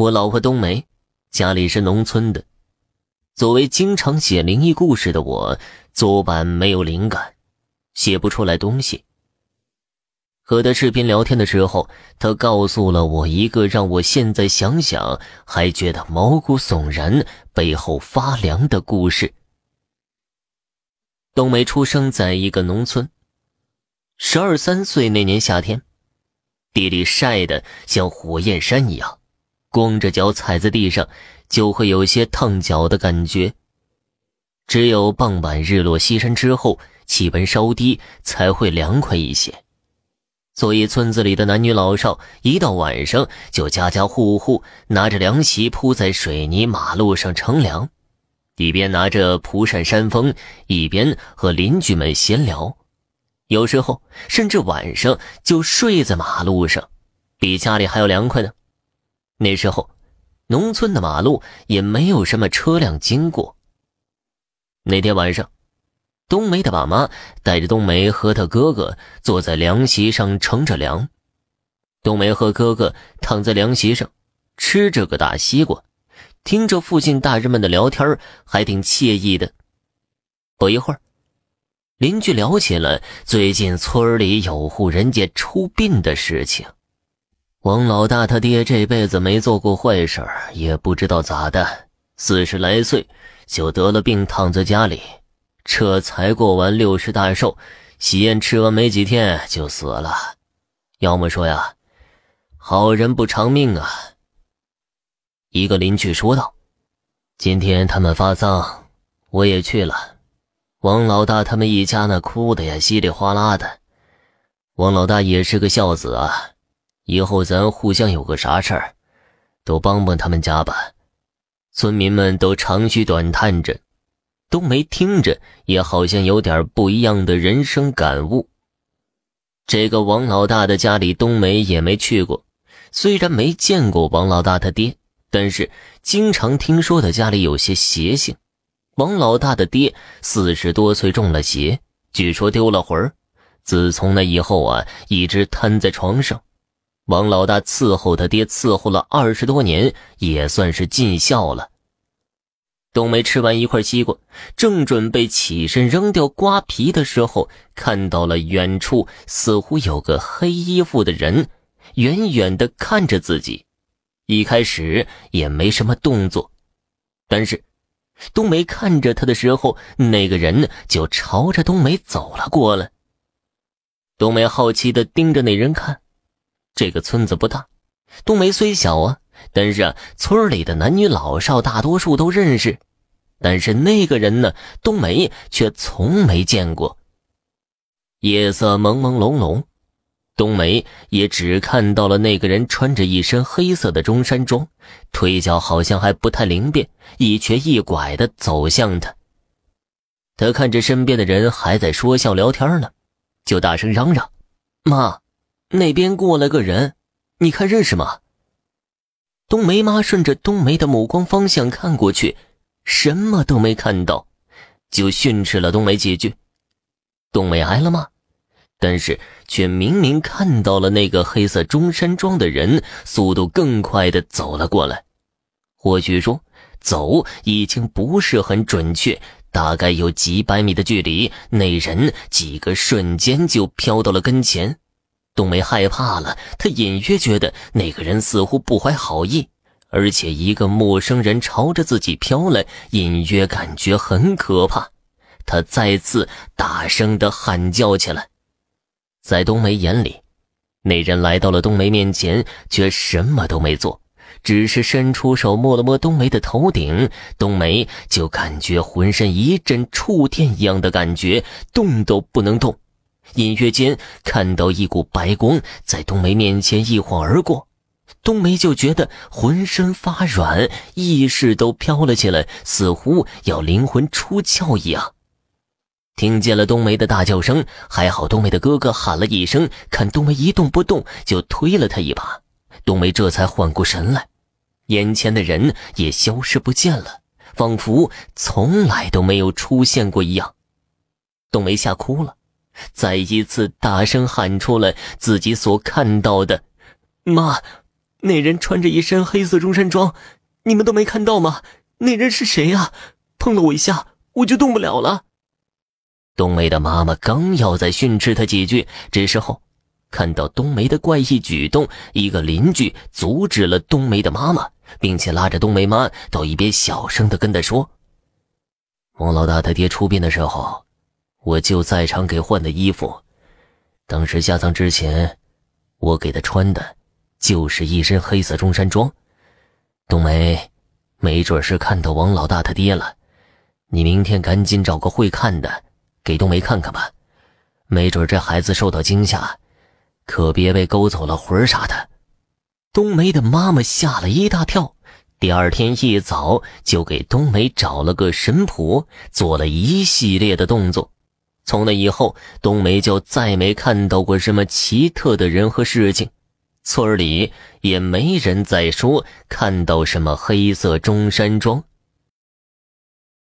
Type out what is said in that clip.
我老婆冬梅，家里是农村的。作为经常写灵异故事的我，昨晚没有灵感，写不出来东西。和他视频聊天的时候，他告诉了我一个让我现在想想还觉得毛骨悚然、背后发凉的故事。冬梅出生在一个农村，十二三岁那年夏天，地里晒得像火焰山一样。光着脚踩在地上，就会有些烫脚的感觉。只有傍晚日落西山之后，气温稍低，才会凉快一些。所以村子里的男女老少，一到晚上就家家户户拿着凉席铺在水泥马路上乘凉，一边拿着蒲扇扇风，一边和邻居们闲聊。有时候甚至晚上就睡在马路上，比家里还要凉快呢。那时候，农村的马路也没有什么车辆经过。那天晚上，冬梅的爸妈带着冬梅和她哥哥坐在凉席上乘着凉。冬梅和哥哥躺在凉席上，吃着个大西瓜，听着附近大人们的聊天，还挺惬意的。不一会儿，邻居聊起了最近村里有户人家出殡的事情。王老大他爹这辈子没做过坏事也不知道咋的，四十来岁就得了病，躺在家里，这才过完六十大寿，喜宴吃完没几天就死了。要么说呀，好人不长命啊。一个邻居说道：“今天他们发丧，我也去了。王老大他们一家那哭的呀稀里哗啦的。王老大也是个孝子啊。”以后咱互相有个啥事儿，都帮帮他们家吧。村民们都长吁短叹着，冬梅听着也好像有点不一样的人生感悟。这个王老大的家里，冬梅也没去过，虽然没见过王老大他爹，但是经常听说他家里有些邪性。王老大的爹四十多岁中了邪，据说丢了魂儿。自从那以后啊，一直瘫在床上。王老大伺候他爹伺候了二十多年，也算是尽孝了。冬梅吃完一块西瓜，正准备起身扔掉瓜皮的时候，看到了远处似乎有个黑衣服的人，远远的看着自己。一开始也没什么动作，但是冬梅看着他的时候，那个人就朝着冬梅走了过来。冬梅好奇的盯着那人看。这个村子不大，冬梅虽小啊，但是啊，村里的男女老少大多数都认识。但是那个人呢，冬梅却从没见过。夜色朦朦胧胧，冬梅也只看到了那个人穿着一身黑色的中山装，腿脚好像还不太灵便，一瘸一拐的走向他。他看着身边的人还在说笑聊天呢，就大声嚷嚷：“妈！”那边过来个人，你看认识吗？冬梅妈顺着冬梅的目光方向看过去，什么都没看到，就训斥了冬梅几句。冬梅挨了骂，但是却明明看到了那个黑色中山装的人，速度更快的走了过来。或许说，走已经不是很准确，大概有几百米的距离，那人几个瞬间就飘到了跟前。冬梅害怕了，她隐约觉得那个人似乎不怀好意，而且一个陌生人朝着自己飘来，隐约感觉很可怕。她再次大声的喊叫起来。在冬梅眼里，那人来到了冬梅面前，却什么都没做，只是伸出手摸了摸冬梅的头顶，冬梅就感觉浑身一阵触电一样的感觉，动都不能动。隐约间看到一股白光在冬梅面前一晃而过，冬梅就觉得浑身发软，意识都飘了起来，似乎要灵魂出窍一样。听见了冬梅的大叫声，还好冬梅的哥哥喊了一声，看冬梅一动不动，就推了她一把，冬梅这才缓过神来，眼前的人也消失不见了，仿佛从来都没有出现过一样。冬梅吓哭了。再一次大声喊出了自己所看到的：“妈，那人穿着一身黑色中山装，你们都没看到吗？那人是谁啊？碰了我一下，我就动不了了。冬梅的妈妈刚要再训斥他几句，这时候看到冬梅的怪异举动，一个邻居阻止了冬梅的妈妈，并且拉着冬梅妈到一边小声的跟她说：“王老大他爹出殡的时候，我就在场给换的衣服。当时下葬之前，我给他穿的，就是一身黑色中山装。冬梅，没准是看到王老大他爹了，你明天赶紧找个会看的。”给冬梅看看吧，没准这孩子受到惊吓，可别被勾走了魂啥的。冬梅的妈妈吓了一大跳，第二天一早就给冬梅找了个神婆，做了一系列的动作。从那以后，冬梅就再没看到过什么奇特的人和事情，村里也没人再说看到什么黑色中山装。